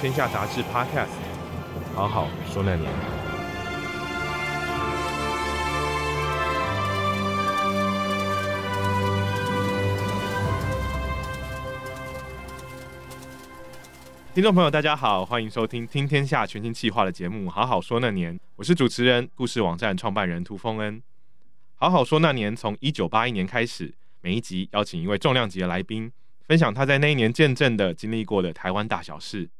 天下杂志 Podcast，好好说那年。听众朋友，大家好，欢迎收听《听天下全新企划》的节目《好好说那年》，我是主持人、故事网站创办人涂丰恩。好好说那年，从一九八一年开始，每一集邀请一位重量级的来宾，分享他在那一年见证的、经历过的台湾大小事。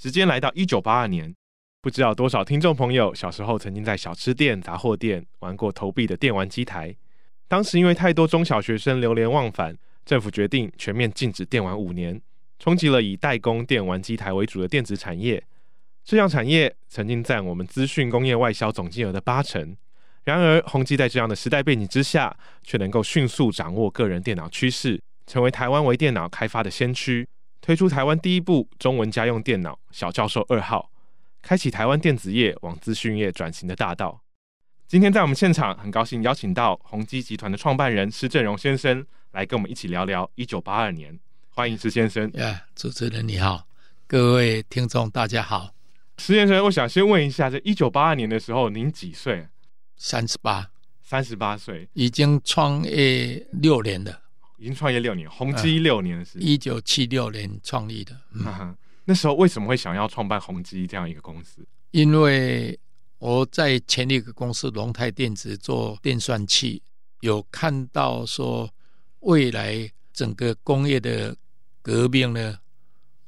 时间来到一九八二年，不知道多少听众朋友小时候曾经在小吃店、杂货店玩过投币的电玩机台。当时因为太多中小学生流连忘返，政府决定全面禁止电玩五年，冲击了以代工电玩机台为主的电子产业。这项产业曾经占我们资讯工业外销总金额的八成。然而，宏基在这样的时代背景之下，却能够迅速掌握个人电脑趋势，成为台湾微电脑开发的先驱。推出台湾第一部中文家用电脑“小教授二号”，开启台湾电子业往资讯业转型的大道。今天在我们现场，很高兴邀请到宏基集团的创办人施正荣先生来跟我们一起聊聊一九八二年。欢迎施先生。呀，主持人你好，各位听众大家好。施先生，我想先问一下，在一九八二年的时候，您几岁？三十八，三十八岁，已经创业六年了。已经创业六年，宏基六年的时间，一九七六年创立的。嗯，那时候为什么会想要创办宏基这样一个公司？因为我在前一个公司龙泰电子做电算器，有看到说未来整个工业的革命呢，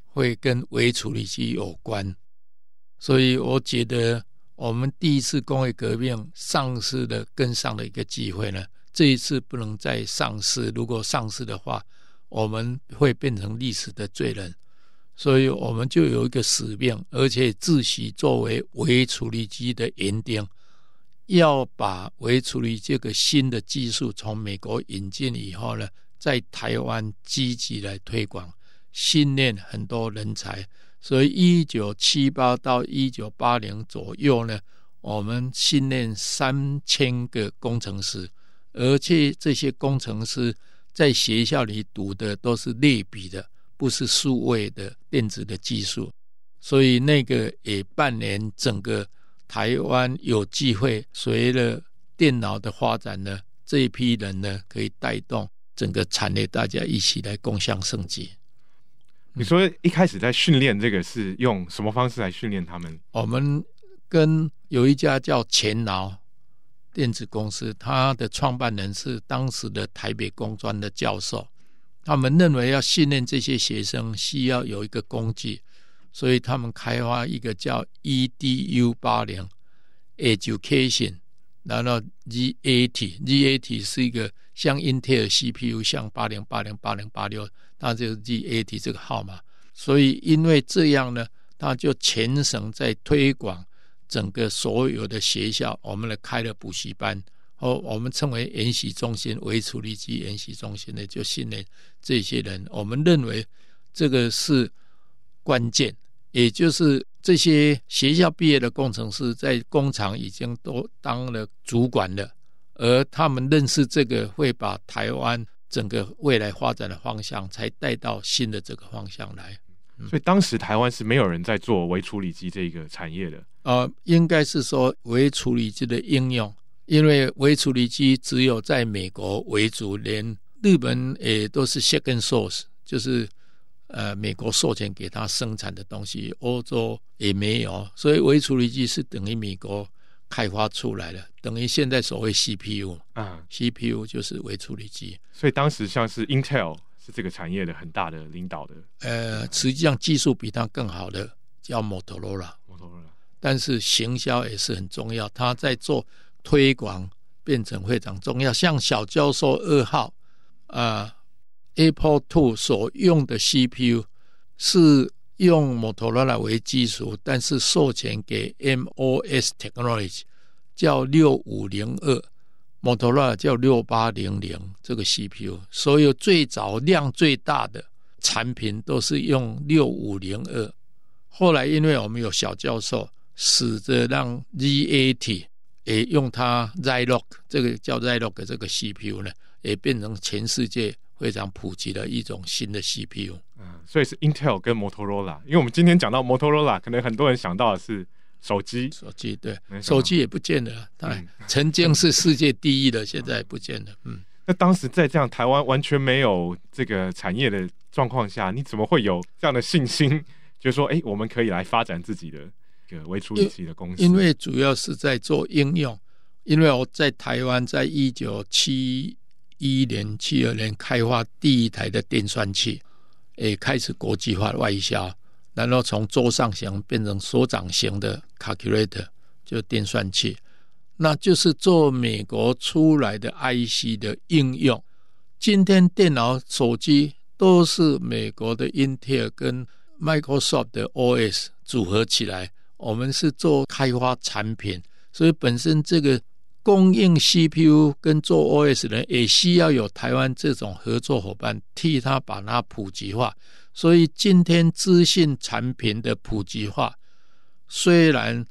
会跟微处理器有关，所以我觉得我们第一次工业革命丧失了跟上的一个机会呢。这一次不能再上市，如果上市的话，我们会变成历史的罪人，所以我们就有一个使命，而且自诩作为微处理机的园丁，要把微处理这个新的技术从美国引进以后呢，在台湾积极来推广，训练很多人才。所以一九七八到一九八零左右呢，我们训练三千个工程师。而且这些工程师在学校里读的都是类比的，不是数位的电子的技术，所以那个也半年，整个台湾有机会随着电脑的发展呢，这一批人呢可以带动整个产业，大家一起来共享盛举。你说一开始在训练这个是用什么方式来训练他们？我们跟有一家叫钱劳。电子公司，他的创办人是当时的台北工专的教授。他们认为要训练这些学生，需要有一个工具，所以他们开发一个叫 EDU 八零 Education，然后 GAT，GAT 是一个像 Intel CPU，像八零八零八零八六，那就是 GAT 这个号码。所以因为这样呢，他就全省在推广。整个所有的学校，我们来开了补习班，哦，我们称为研习中心、微处理机研习中心的，就训练这些人。我们认为这个是关键，也就是这些学校毕业的工程师在工厂已经都当了主管了，而他们认识这个，会把台湾整个未来发展的方向，才带到新的这个方向来。所以当时台湾是没有人在做微处理机这个产业的。呃，应该是说微处理机的应用，因为微处理机只有在美国为主，连日本也都是 second source，就是呃美国授权给他生产的东西，欧洲也没有，所以微处理机是等于美国开发出来的，等于现在所谓 CPU 啊，CPU 就是微处理机。所以当时像是 Intel 是这个产业的很大的领导的，呃，实际上技术比它更好的叫 Motorola。但是行销也是很重要，他在做推广变成非常重要。像小教授二号啊，呃，Apple Two 所用的 CPU 是用摩托罗拉为基础，但是授权给 MOS Technology 叫六五零二，摩托罗拉叫六八零零这个 CPU，所有最早量最大的产品都是用六五零二。后来因为我们有小教授，使得让 Z80 也用它 Zilog 这个叫 Zilog 这个 CPU 呢，也变成全世界非常普及的一种新的 CPU。嗯，所以是 Intel 跟 Motorola，因为我们今天讲到 Motorola，可能很多人想到的是。手机，手机对，手机也不见了。对，曾经是世界第一的，现在不见了。嗯，那当时在这样台湾完全没有这个产业的状况下，你怎么会有这样的信心？就是说，哎，我们可以来发展自己的一个微处理器的公司？因为主要是在做应用。因为我在台湾，在一九七一年、七二年开发第一台的电算器，也开始国际化外销。然后从桌上型变成手掌型的 calculator，就电算器，那就是做美国出来的 IC 的应用。今天电脑、手机都是美国的 Intel 跟 Microsoft 的 OS 组合起来，我们是做开发产品，所以本身这个供应 CPU 跟做 OS 的人也需要有台湾这种合作伙伴替他把它普及化。所以今天资讯产品的普及化，虽然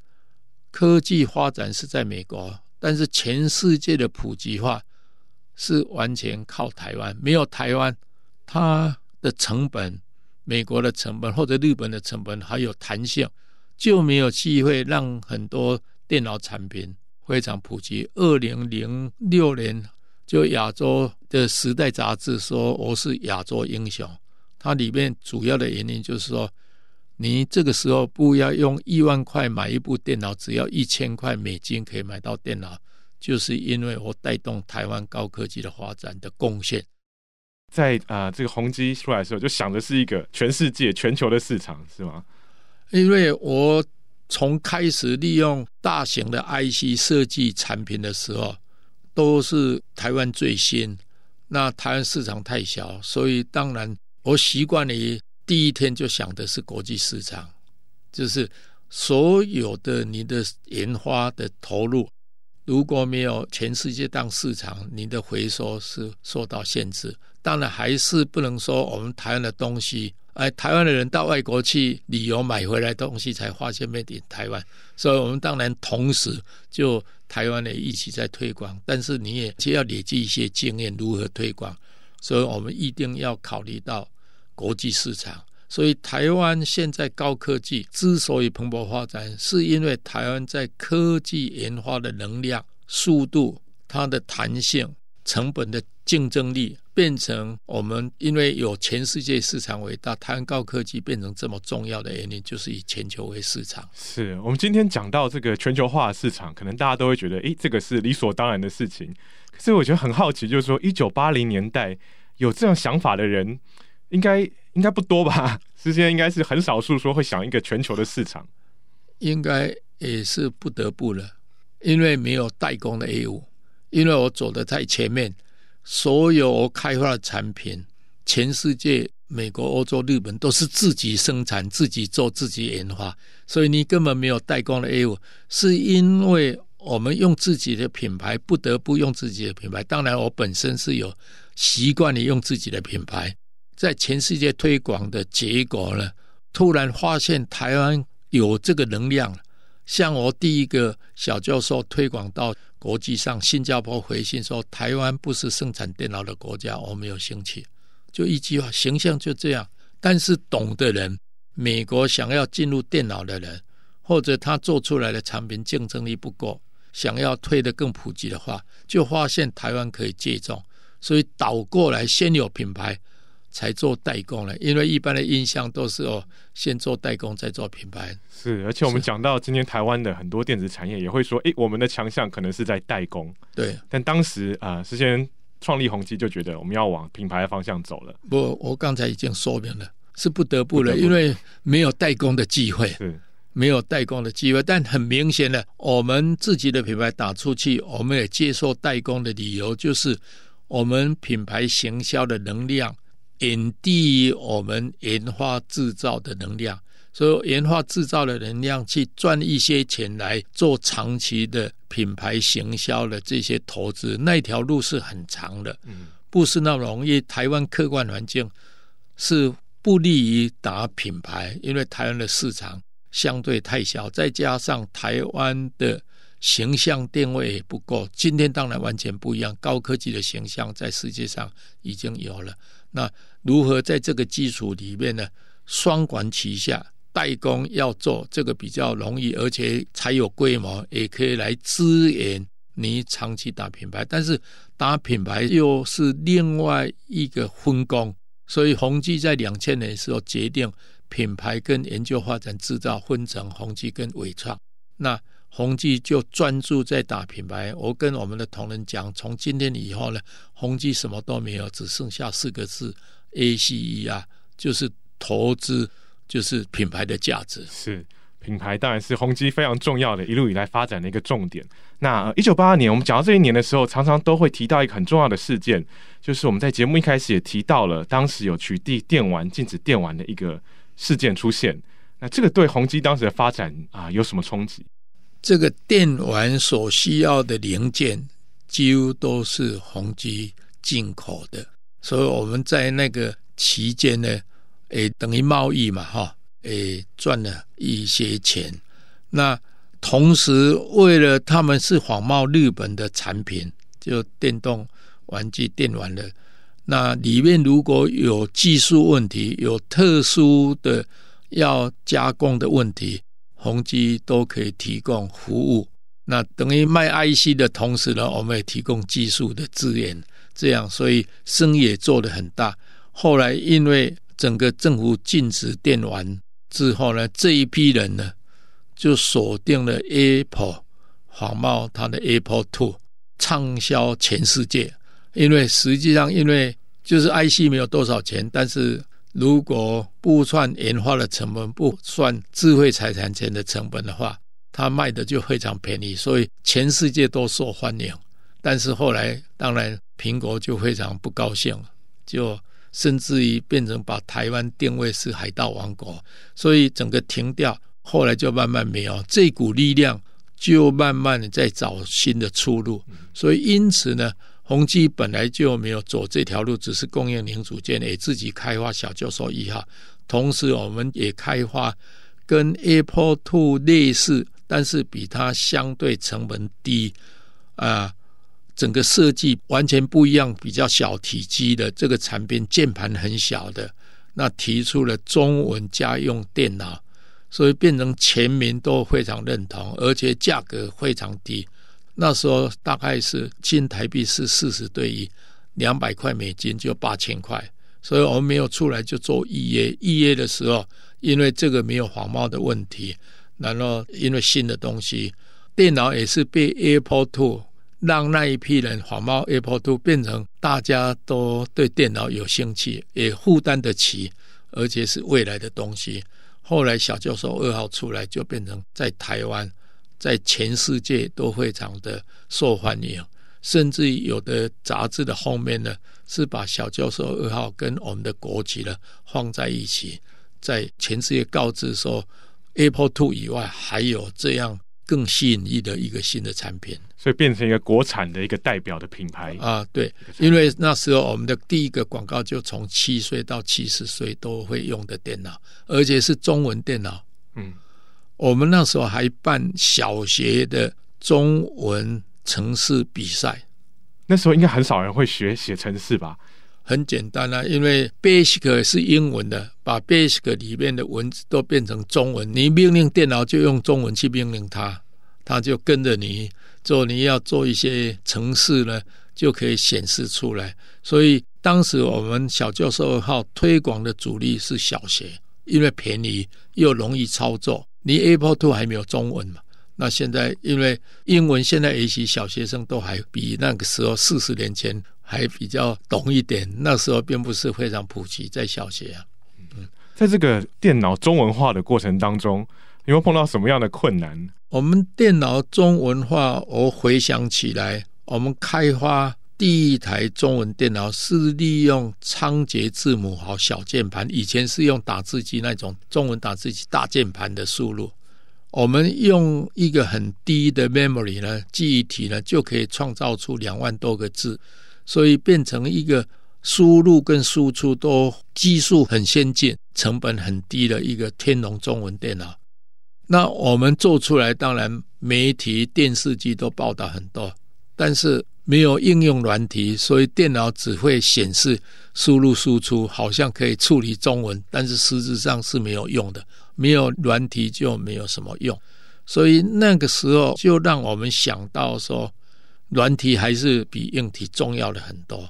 科技发展是在美国，但是全世界的普及化是完全靠台湾。没有台湾，它的成本，美国的成本或者日本的成本还有弹性，就没有机会让很多电脑产品非常普及。二零零六年，就亚洲的时代杂志说我是亚洲英雄。它里面主要的原因就是说，你这个时候不要用一万块买一部电脑，只要一千块美金可以买到电脑，就是因为我带动台湾高科技的发展的贡献。在啊、呃，这个宏基出来的时候，就想的是一个全世界、全球的市场，是吗？因为我从开始利用大型的 IC 设计产品的时候，都是台湾最新，那台湾市场太小，所以当然。我习惯于第一天就想的是国际市场，就是所有的你的研发的投入，如果没有全世界当市场，你的回收是受到限制。当然，还是不能说我们台湾的东西，哎，台湾的人到外国去旅游买回来东西才发现 made in 台湾，所以我们当然同时就台湾的一起在推广，但是你也需要累积一些经验，如何推广，所以我们一定要考虑到。国际市场，所以台湾现在高科技之所以蓬勃发展，是因为台湾在科技研发的能量、速度、它的弹性、成本的竞争力，变成我们因为有全世界市场为大，台湾高科技变成这么重要的原因，就是以全球为市场。是我们今天讲到这个全球化的市场，可能大家都会觉得，诶，这个是理所当然的事情。可是我觉得很好奇，就是说，一九八零年代有这样想法的人。应该应该不多吧？之前应该是很少数说会想一个全球的市场，应该也是不得不了，因为没有代工的业务，因为我走得太前面，所有我开发的产品，全世界美国、欧洲、日本都是自己生产、自己做、自己研发，所以你根本没有代工的业务，是因为我们用自己的品牌，不得不用自己的品牌。当然，我本身是有习惯于用自己的品牌。在全世界推广的结果呢，突然发现台湾有这个能量。像我第一个小教授推广到国际上，新加坡回信说：“台湾不是生产电脑的国家，我没有兴趣。”就一句话，形象就这样。但是懂的人，美国想要进入电脑的人，或者他做出来的产品竞争力不够，想要推得更普及的话，就发现台湾可以借重，所以倒过来先有品牌。才做代工了，因为一般的印象都是哦，先做代工再做品牌。是，而且我们讲到今天台湾的很多电子产业也会说，诶，我们的强项可能是在代工。对。但当时啊，呃，事先创立宏基就觉得我们要往品牌的方向走了。不，我刚才已经说明了，是不得不了，不不，因为没有代工的机会，是没有代工的机会。但很明显的，我们自己的品牌打出去，我们也接受代工的理由，就是我们品牌行销的能量。远低于我们研发制造的能量，所以研发制造的能量去赚一些钱来做长期的品牌行销的这些投资，那条路是很长的，不是那么容易。台湾客观环境是不利于打品牌，因为台湾的市场相对太小，再加上台湾的。形象定位也不够，今天当然完全不一样。高科技的形象在世界上已经有了。那如何在这个基础里面呢？双管齐下，代工要做这个比较容易，而且才有规模，也可以来支援你长期打品牌。但是打品牌又是另外一个分工，所以宏基在两千年的时候决定品牌跟研究发展制造分成宏基跟伟创。那宏基就专注在打品牌。我跟我们的同仁讲，从今天以后呢，宏基什么都没有，只剩下四个字：ACE 啊，就是投资，就是品牌的价值。是品牌，当然是宏基非常重要的，一路以来发展的一个重点。那一九八二年，我们讲到这一年的时候，常常都会提到一个很重要的事件，就是我们在节目一开始也提到了，当时有取缔电玩、禁止电玩的一个事件出现。那这个对宏基当时的发展啊，有什么冲击？这个电玩所需要的零件，几乎都是宏基进口的，所以我们在那个期间呢，诶，等于贸易嘛，哈，诶，赚了一些钱。那同时，为了他们是仿冒日本的产品，就电动玩具、电玩的，那里面如果有技术问题，有特殊的要加工的问题。宏基都可以提供服务，那等于卖 IC 的同时呢，我们也提供技术的资源，这样，所以生意也做得很大。后来因为整个政府禁止电玩之后呢，这一批人呢就锁定了 Apple，仿冒它的 Apple Two，畅销全世界。因为实际上，因为就是 IC 没有多少钱，但是。如果不算研发的成本，不算智慧财产权的成本的话，它卖的就非常便宜，所以全世界都受欢迎。但是后来，当然苹果就非常不高兴，就甚至于变成把台湾定位是海盗王国，所以整个停掉。后来就慢慢没有这股力量，就慢慢的在找新的出路。所以因此呢。宏基本来就没有走这条路，只是供应零组件，也自己开发小教授一号。同时，我们也开发跟 Apple Two 类似，但是比它相对成本低啊，整个设计完全不一样，比较小体积的这个产品，键盘很小的，那提出了中文家用电脑，所以变成全民都非常认同，而且价格非常低。那时候大概是新台币是四十对一，两百块美金就八千块，所以我们没有出来就做预约。预约的时候，因为这个没有黄帽的问题，然后因为新的东西，电脑也是被 Apple Two 让那一批人仿冒 Apple Two 变成大家都对电脑有兴趣，也负担得起，而且是未来的东西。后来小教授二号出来，就变成在台湾。在全世界都非常的受欢迎，甚至有的杂志的后面呢，是把小教授二号跟我们的国旗呢放在一起，在全世界告知说，Apple Two 以外还有这样更吸引力的一个新的产品，所以变成一个国产的一个代表的品牌啊。对，因为那时候我们的第一个广告就从七岁到七十岁都会用的电脑，而且是中文电脑。嗯。我们那时候还办小学的中文城市比赛，那时候应该很少人会学写城市吧？很简单啊，因为 Basic 是英文的，把 Basic 里面的文字都变成中文，你命令电脑就用中文去命令它，它就跟着你做。你要做一些程式呢，就可以显示出来。所以当时我们小教授号推广的主力是小学，因为便宜又容易操作。你 Apple Two 还没有中文嘛？那现在因为英文现在也许小学生都还比那个时候四十年前还比较懂一点。那时候并不是非常普及在小学啊。嗯，在这个电脑中文化的过程当中，有没有碰到什么样的困难？我们电脑中文化，我回想起来，我们开发第一台中文电脑是利用仓颉字母和小键盘，以前是用打字机那种中文打字机大键盘的输入。我们用一个很低的 memory 呢，记忆体呢，就可以创造出两万多个字，所以变成一个输入跟输出都技术很先进、成本很低的一个天龙中文电脑。那我们做出来，当然媒体、电视机都报道很多，但是没有应用软体，所以电脑只会显示输入输出，好像可以处理中文，但是实质上是没有用的。没有软体就没有什么用，所以那个时候就让我们想到说，软体还是比硬体重要的很多。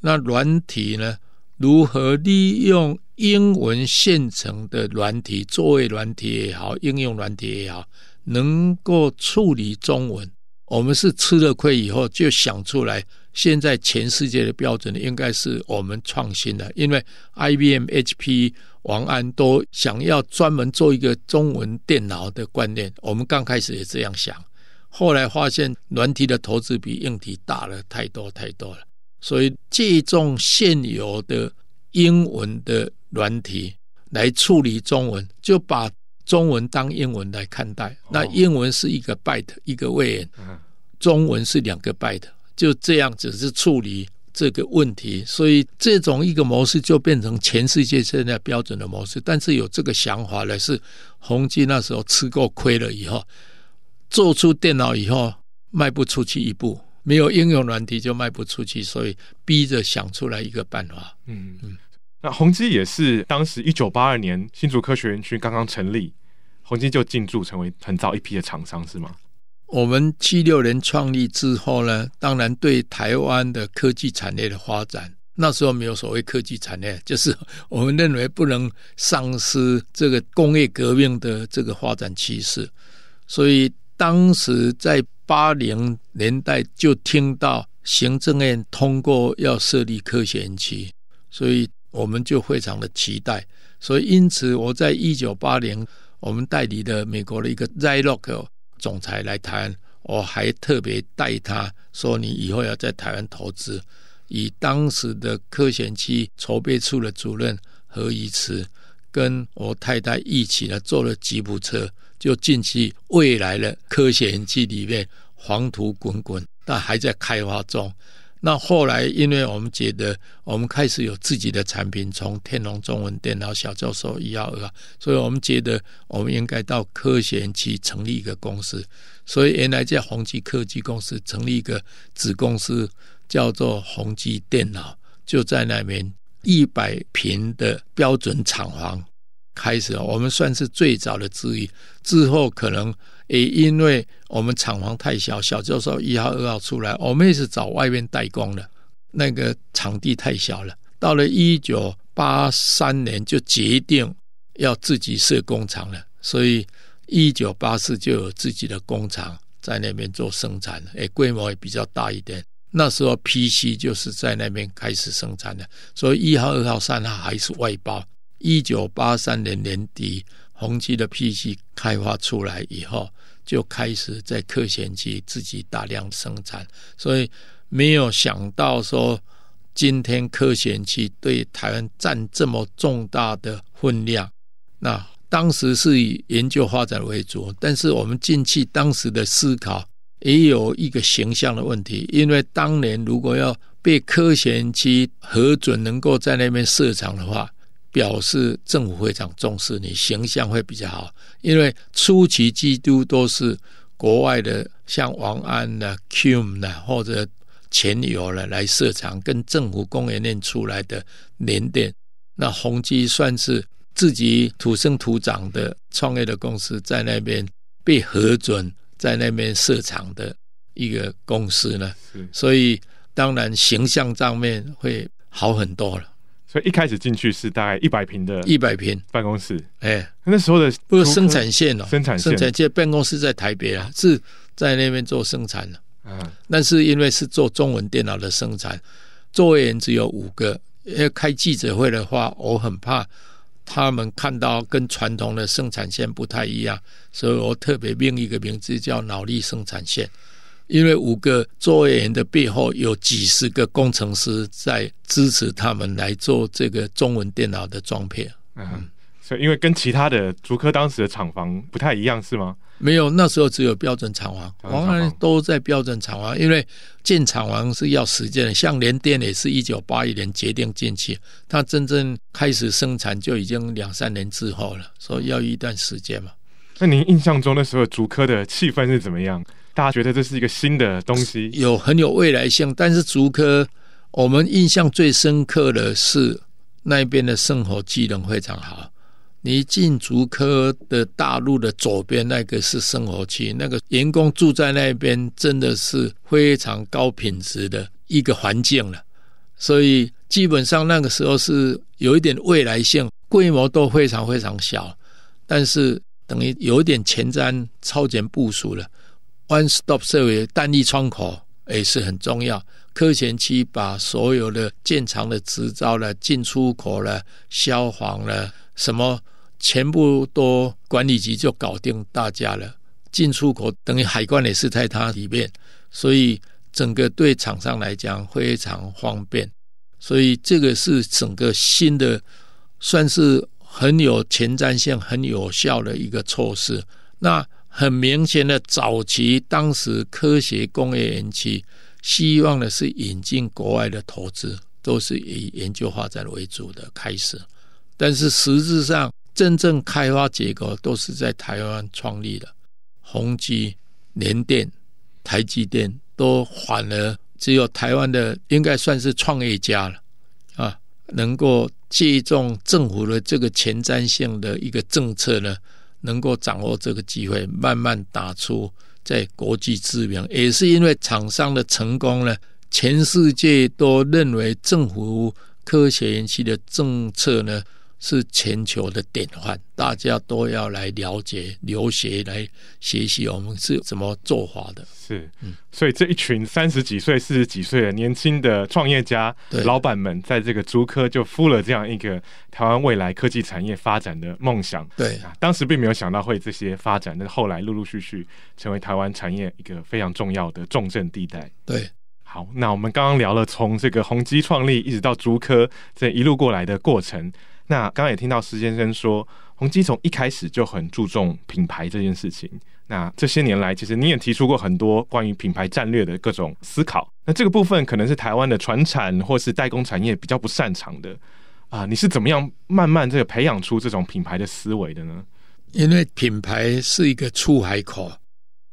那软体呢？如何利用？英文现成的软体，作为软体也好，应用软体也好，能够处理中文。我们是吃了亏以后就想出来，现在全世界的标准应该是我们创新的，因为 IBM、HP、王安都想要专门做一个中文电脑的观念。我们刚开始也这样想，后来发现软体的投资比硬体大了太多太多了，所以借重现有的英文的。软体来处理中文，就把中文当英文来看待。那英文是一个 byte 一个位元，中文是两个 byte，就这样只是处理这个问题。所以这种一个模式就变成全世界现在标准的模式。但是有这个想法呢是宏基那时候吃过亏了以后，做出电脑以后卖不出去一步，没有应用软体就卖不出去，所以逼着想出来一个办法。嗯嗯。那宏基也是当时一九八二年新竹科学园区刚刚成立，宏基就进驻成为很早一批的厂商，是吗？我们七六年创立之后呢，当然对台湾的科技产业的发展，那时候没有所谓科技产业，就是我们认为不能丧失这个工业革命的这个发展趋势，所以当时在八零年代就听到行政院通过要设立科学园区，所以。我们就非常的期待，所以因此我在一九八零，我们代理的美国的一个 Zilog 总裁来台湾，我还特别带他说：“你以后要在台湾投资。”以当时的科学园区筹备处的主任何以慈跟我太太一起呢，坐了吉普车就进去未来的科学园区里面，黄土滚滚，但还在开发中。那后来，因为我们觉得我们开始有自己的产品，从天龙中文电脑、小教授一号、二，所以我们觉得我们应该到科学园区成立一个公司。所以原来在宏基科技公司成立一个子公司，叫做宏基电脑，就在那边一百平的标准厂房开始，我们算是最早的之一。之后可能。也因为我们厂房太小，小教授一号、二号出来，我们也是找外面代工的，那个场地太小了。到了一九八三年，就决定要自己设工厂了，所以一九八四就有自己的工厂在那边做生产了，诶，规模也比较大一点。那时候 PC 就是在那边开始生产的，所以一号、二号、三号还是外包。一九八三年年底。宏基的 PC 开发出来以后，就开始在科学园区自己大量生产，所以没有想到说今天科学园区对台湾占这么重大的分量。那当时是以研究发展为主，但是我们进去当时的思考也有一个形象的问题，因为当年如果要被科学园区核准能够在那边设厂的话。表示政府非常重视你，形象会比较好。因为初期基督都是国外的，像王安的、Q 的或者前友了来设厂，跟政府工业链出来的联电。那宏基算是自己土生土长的创业的公司，在那边被核准在那边设厂的一个公司呢。所以当然形象上面会好很多了。所以一开始进去是大概一百平的，一百平办公室。哎，那时候的不是生产线哦，生产线生产线办公室在台北啊，是在那边做生产的。嗯，但是因为是做中文电脑的生产，座位员只有五个。因为开记者会的话，我很怕他们看到跟传统的生产线不太一样，所以我特别命一个名字叫脑力生产线。因为五个作业员的背后有几十个工程师在支持他们来做这个中文电脑的装配。嗯，所以因为跟其他的竹科当时的厂房不太一样，是吗？没有，那时候只有标准厂房，当然都在标准厂房。因为建厂房是要时间的，像联电也是一九八一年决定进去，它真正开始生产就已经两三年之后了，所以要一段时间嘛。那您印象中那时候竹科的气氛是怎么样？大家觉得这是一个新的东西，有很有未来性。但是竹科，我们印象最深刻的是那边的生活机能非常好。你进竹科的大路的左边那个是生活区，那个员工住在那边真的是非常高品质的一个环境了。所以基本上那个时候是有一点未来性，规模都非常非常小，但是等于有一点前瞻超前部署了。One Stop Service 单一窗口也是很重要。科前期把所有的建厂的执照了、进出口了、消防了什么，全部都管理局就搞定大家了。进出口等于海关也是在它里面，所以整个对厂商来讲非常方便。所以这个是整个新的，算是很有前瞻性、很有效的一个措施。那很明显的，早期当时科学工业园区希望的是引进国外的投资，都是以研究发展为主的开始。但是实质上，真正开发结果都是在台湾创立的，宏基、联电、台积电都反而只有台湾的应该算是创业家了啊，能够借重政府的这个前瞻性的一个政策呢。能够掌握这个机会，慢慢打出在国际知名，也是因为厂商的成功呢，全世界都认为政府科学园区的政策呢。是全球的典范，大家都要来了解、留学、来学习我们是怎么做法的。是，所以这一群三十几岁、四十几岁的年轻的创业家、老板们，在这个竹科就孵了这样一个台湾未来科技产业发展的梦想。对啊，当时并没有想到会这些发展，但是后来陆陆续续成为台湾产业一个非常重要的重镇地带。对，好，那我们刚刚聊了从这个宏基创立一直到竹科这一路过来的过程。那刚刚也听到施先生说，宏基从一开始就很注重品牌这件事情。那这些年来，其实你也提出过很多关于品牌战略的各种思考。那这个部分可能是台湾的传产或是代工产业比较不擅长的啊。你是怎么样慢慢这个培养出这种品牌的思维的呢？因为品牌是一个出海口，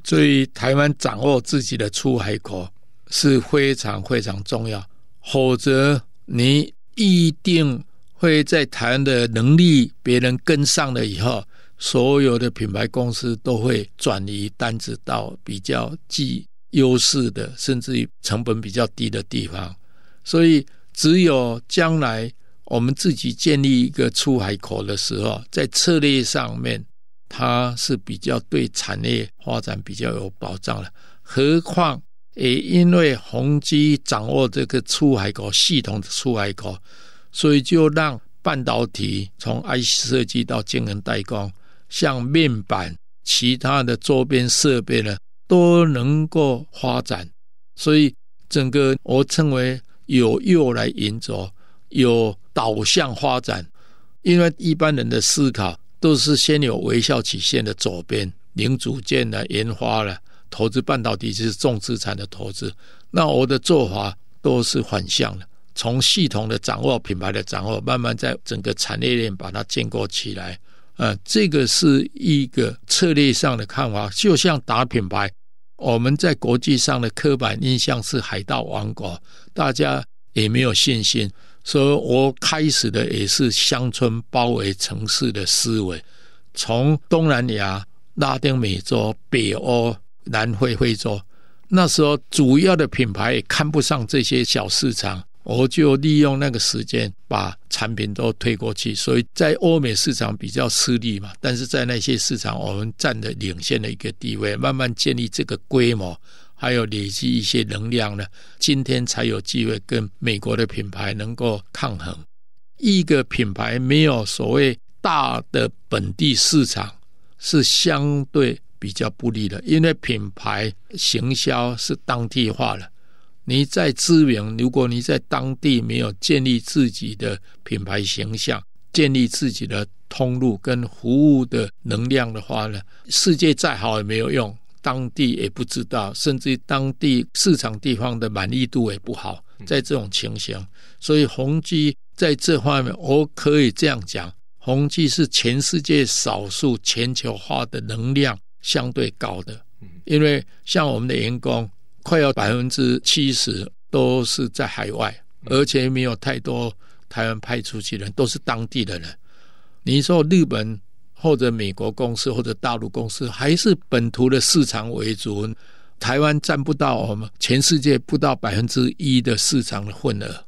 所以台湾掌握自己的出海口是非常非常重要。否则，你一定。会在台湾的能力别人跟上了以后，所有的品牌公司都会转移单子到比较具优势的，甚至于成本比较低的地方。所以，只有将来我们自己建立一个出海口的时候，在策略上面，它是比较对产业发展比较有保障的。何况也因为宏基掌握这个出海口系统的出海口。所以就让半导体从 IC 设计到晶圆代工，像面板、其他的周边设备呢，都能够发展。所以整个我称为有诱来引走，有导向发展。因为一般人的思考都是先有微笑曲线的左边，零组件的研发了，投资半导体就是重资产的投资。那我的做法都是反向的。从系统的掌握、品牌的掌握，慢慢在整个产业链把它建构起来。呃，这个是一个策略上的看法。就像打品牌，我们在国际上的刻板印象是海盗王国，大家也没有信心。所以我开始的也是乡村包围城市的思维。从东南亚、拉丁美洲、北欧、南非、非洲，那时候主要的品牌也看不上这些小市场。我就利用那个时间把产品都推过去，所以在欧美市场比较吃力嘛，但是在那些市场我们占的领先的一个地位，慢慢建立这个规模，还有累积一些能量呢，今天才有机会跟美国的品牌能够抗衡。一个品牌没有所谓大的本地市场，是相对比较不利的，因为品牌行销是当地化了。你在知名，如果你在当地没有建立自己的品牌形象，建立自己的通路跟服务的能量的话呢，世界再好也没有用，当地也不知道，甚至当地市场地方的满意度也不好。在这种情形，所以宏基在这方面，我可以这样讲，宏基是全世界少数全球化的能量相对高的，因为像我们的员工。快要百分之七十都是在海外，而且没有太多台湾派出去的人，都是当地的人。你说日本或者美国公司或者大陆公司，还是本土的市场为主。台湾占不到我们全世界不到百分之一的市场的份额，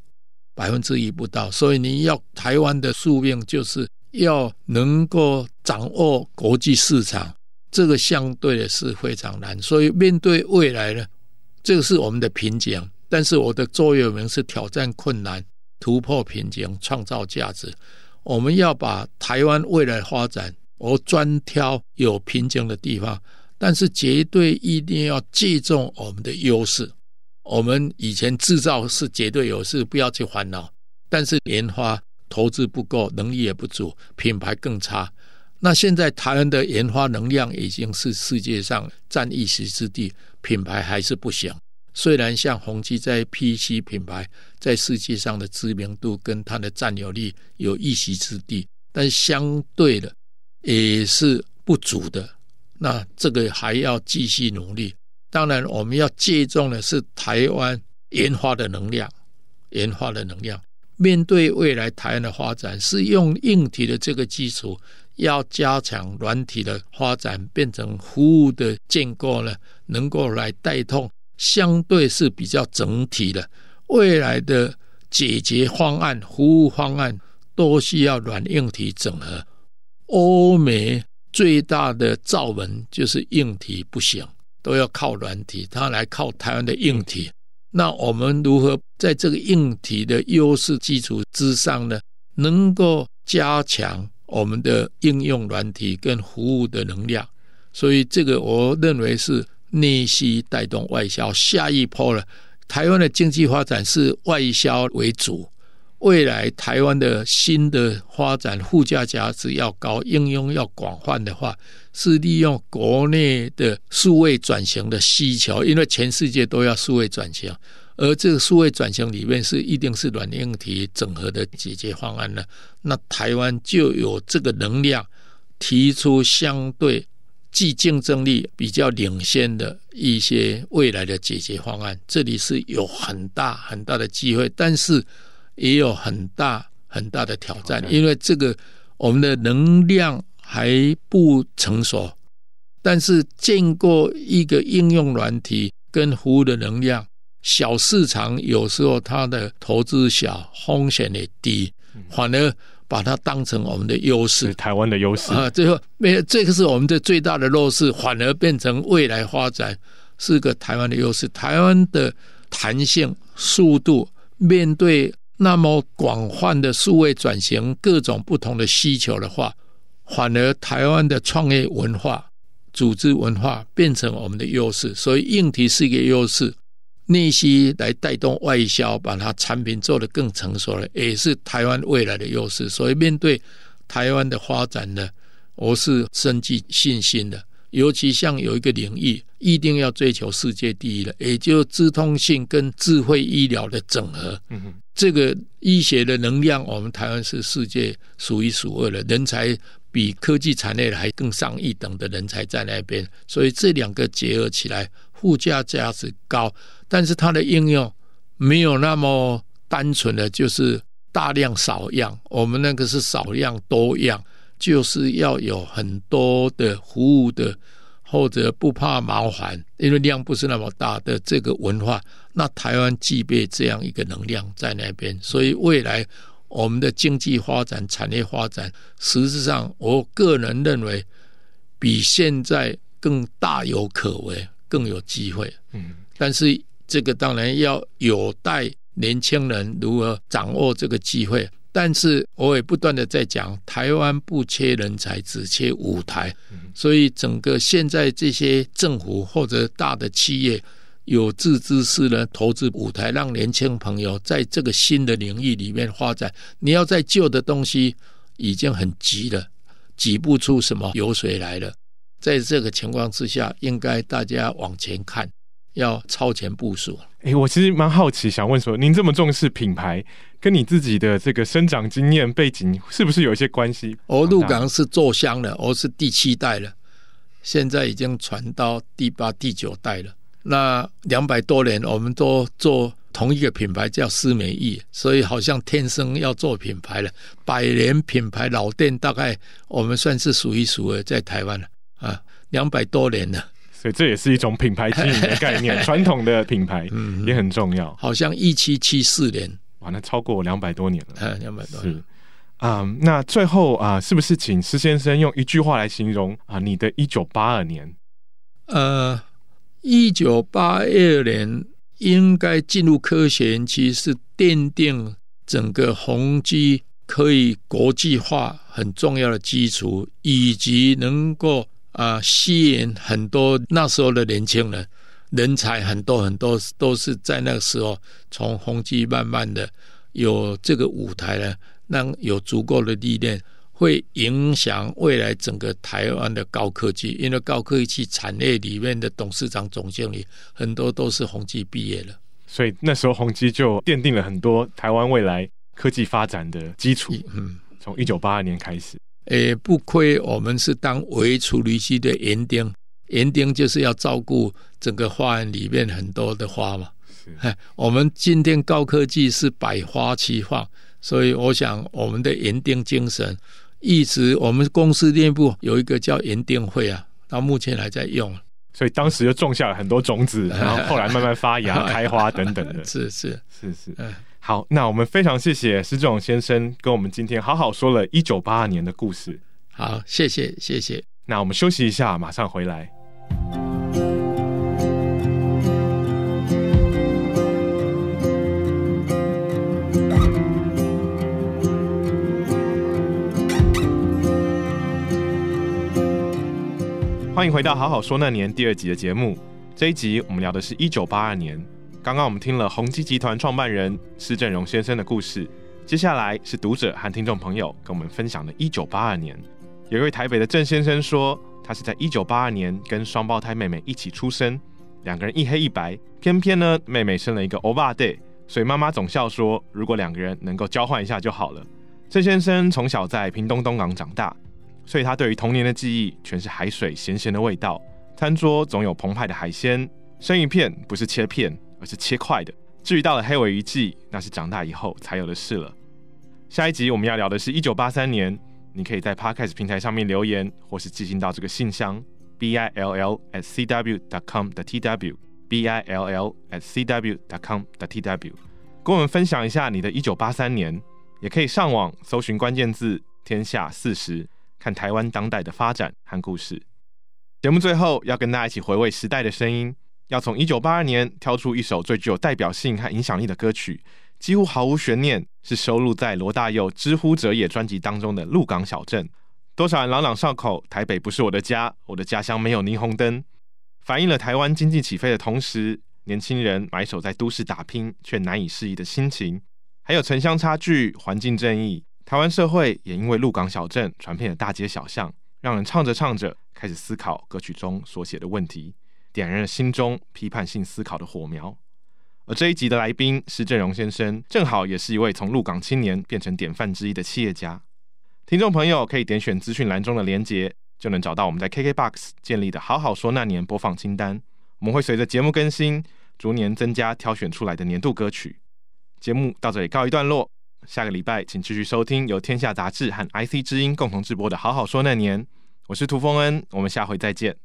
百分之一不到。所以你要台湾的宿命，就是要能够掌握国际市场，这个相对的是非常难。所以面对未来呢？这个是我们的瓶颈，但是我的座右铭是挑战困难、突破瓶颈、创造价值。我们要把台湾未来发展，我专挑有瓶颈的地方，但是绝对一定要借重我们的优势。我们以前制造是绝对优势，不要去烦恼。但是研发投资不够，能力也不足，品牌更差。那现在台湾的研发能量已经是世界上占一席之地。品牌还是不行，虽然像宏碁在 PC 品牌在世界上的知名度跟它的占有率有一席之地，但相对的也是不足的。那这个还要继续努力。当然，我们要借重的是台湾研发的能量，研发的能量。面对未来台湾的发展，是用硬体的这个基础。要加强软体的发展，变成服务的建构呢，能够来带动，相对是比较整体的未来的解决方案、服务方案都需要软硬体整合。欧美最大的罩门就是硬体不行，都要靠软体，它来靠台湾的硬体。那我们如何在这个硬体的优势基础之上呢，能够加强？我们的应用软体跟服务的能量，所以这个我认为是内需带动外销。下一波了，台湾的经济发展是外销为主，未来台湾的新的发展附加价值要高，应用要广泛的话，是利用国内的数位转型的需求，因为全世界都要数位转型。而这个数位转型里面是一定是软硬体整合的解决方案呢？那台湾就有这个能量提出相对既竞争力比较领先的一些未来的解决方案。这里是有很大很大的机会，但是也有很大很大的挑战，因为这个我们的能量还不成熟，但是经过一个应用软体跟服务的能量。小市场有时候它的投资小，风险也低，反而把它当成我们的优势，台湾的优势啊。最后没有这个是我们的最大的弱势，反而变成未来发展是个台湾的优势。台湾的弹性、速度，面对那么广泛的数位转型、各种不同的需求的话，反而台湾的创业文化、组织文化变成我们的优势。所以硬体是一个优势。内需来带动外销，把它产品做得更成熟了，也是台湾未来的优势。所以面对台湾的发展呢，我是深具信心的。尤其像有一个领域，一定要追求世界第一的，也就是资通信跟智慧医疗的整合。嗯哼，这个医学的能量，我们台湾是世界数一数二的，人才比科技产业还更上一等的人才在那边。所以这两个结合起来，附加价值高。但是它的应用没有那么单纯的就是大量少样，我们那个是少量多样，就是要有很多的服务的，或者不怕麻烦，因为量不是那么大的这个文化。那台湾具备这样一个能量在那边，所以未来我们的经济发展、产业发展，实质上我个人认为比现在更大有可为，更有机会。嗯，但是。这个当然要有待年轻人如何掌握这个机会，但是我也不断的在讲，台湾不缺人才，只缺舞台。所以整个现在这些政府或者大的企业有志之士呢，投资舞台，让年轻朋友在这个新的领域里面发展。你要在旧的东西已经很急了，挤不出什么油水来了。在这个情况之下，应该大家往前看，要超前部署。哎、欸，我其实蛮好奇，想问说，您这么重视品牌，跟你自己的这个生长经验背景是不是有一些关系？我鹿港是做香的，我是第七代了，现在已经传到第八、第九代了。那两百多年，我们都做同一个品牌，叫思美意，所以好像天生要做品牌了。百年品牌老店，大概我们算是数一数二在台湾了。啊，两百多年了，所以这也是一种品牌经营的概念。传统的品牌 也很重要。好像一七七四年，哇，那超过两百多年了。嗯，两百多年是啊、嗯。那最后啊，是不是请施先生用一句话来形容啊？你的一九八二年？呃，一九八二年应该进入科学园区，是奠定整个宏基可以国际化很重要的基础，以及能够。啊，吸引很多那时候的年轻人，人才很多很多，都是在那个时候从宏基慢慢的有这个舞台呢，让有足够的历练，会影响未来整个台湾的高科技。因为高科技产业里面的董事长、总经理很多都是宏基毕业的，所以那时候宏基就奠定了很多台湾未来科技发展的基础。嗯，从一九八二年开始。诶，不亏我们是当微处理器的园丁，园丁就是要照顾整个花园里面很多的花嘛。是，我们今天高科技是百花齐放，所以我想我们的园丁精神一直，我们公司内部有一个叫园丁会啊，到目前还在用。所以当时就种下了很多种子，然后后来慢慢发芽、开花等等的。是是是是。好，那我们非常谢谢施正荣先生跟我们今天好好说了一九八二年的故事。好，谢谢谢谢。那我们休息一下，马上回来。欢迎回到《好好说那年》第二集的节目。这一集我们聊的是一九八二年。刚刚我们听了宏基集团创办人施正荣先生的故事，接下来是读者和听众朋友跟我们分享的1982年。有一位台北的郑先生说，他是在1982年跟双胞胎妹妹一起出生，两个人一黑一白，偏偏呢妹妹生了一个欧巴弟，所以妈妈总笑说，如果两个人能够交换一下就好了。郑先生从小在屏东东港长大，所以他对于童年的记忆全是海水咸咸的味道，餐桌总有澎湃的海鲜，生鱼片不是切片。是切块的。至于到了黑尾鱼季，那是长大以后才有的事了。下一集我们要聊的是一九八三年。你可以在 Podcast 平台上面留言，或是寄信到这个信箱 b i l l at c w dot com dot t w b i l l at c w dot com 的 t w，跟我们分享一下你的一九八三年。也可以上网搜寻关键字“天下四十”，看台湾当代的发展和故事。节目最后要跟大家一起回味时代的声音。要从一九八二年挑出一首最具有代表性和影响力的歌曲，几乎毫无悬念，是收录在罗大佑《之乎者也》专辑当中的《鹿港小镇》。多少人朗朗上口，台北不是我的家，我的家乡没有霓虹灯，反映了台湾经济起飞的同时，年轻人埋首在都市打拼却难以适应的心情。还有城乡差距、环境正义，台湾社会也因为鹿港小镇传遍了大街小巷，让人唱着唱着开始思考歌曲中所写的问题。点燃了心中批判性思考的火苗。而这一集的来宾施正荣先生，正好也是一位从鹿港青年变成典范之一的企业家。听众朋友可以点选资讯栏中的连结，就能找到我们在 KKBOX 建立的好好说那年播放清单。我们会随着节目更新，逐年增加挑选出来的年度歌曲。节目到这里告一段落，下个礼拜请继续收听由天下杂志和 IC 之音共同制播的好好说那年。我是涂峰恩，我们下回再见。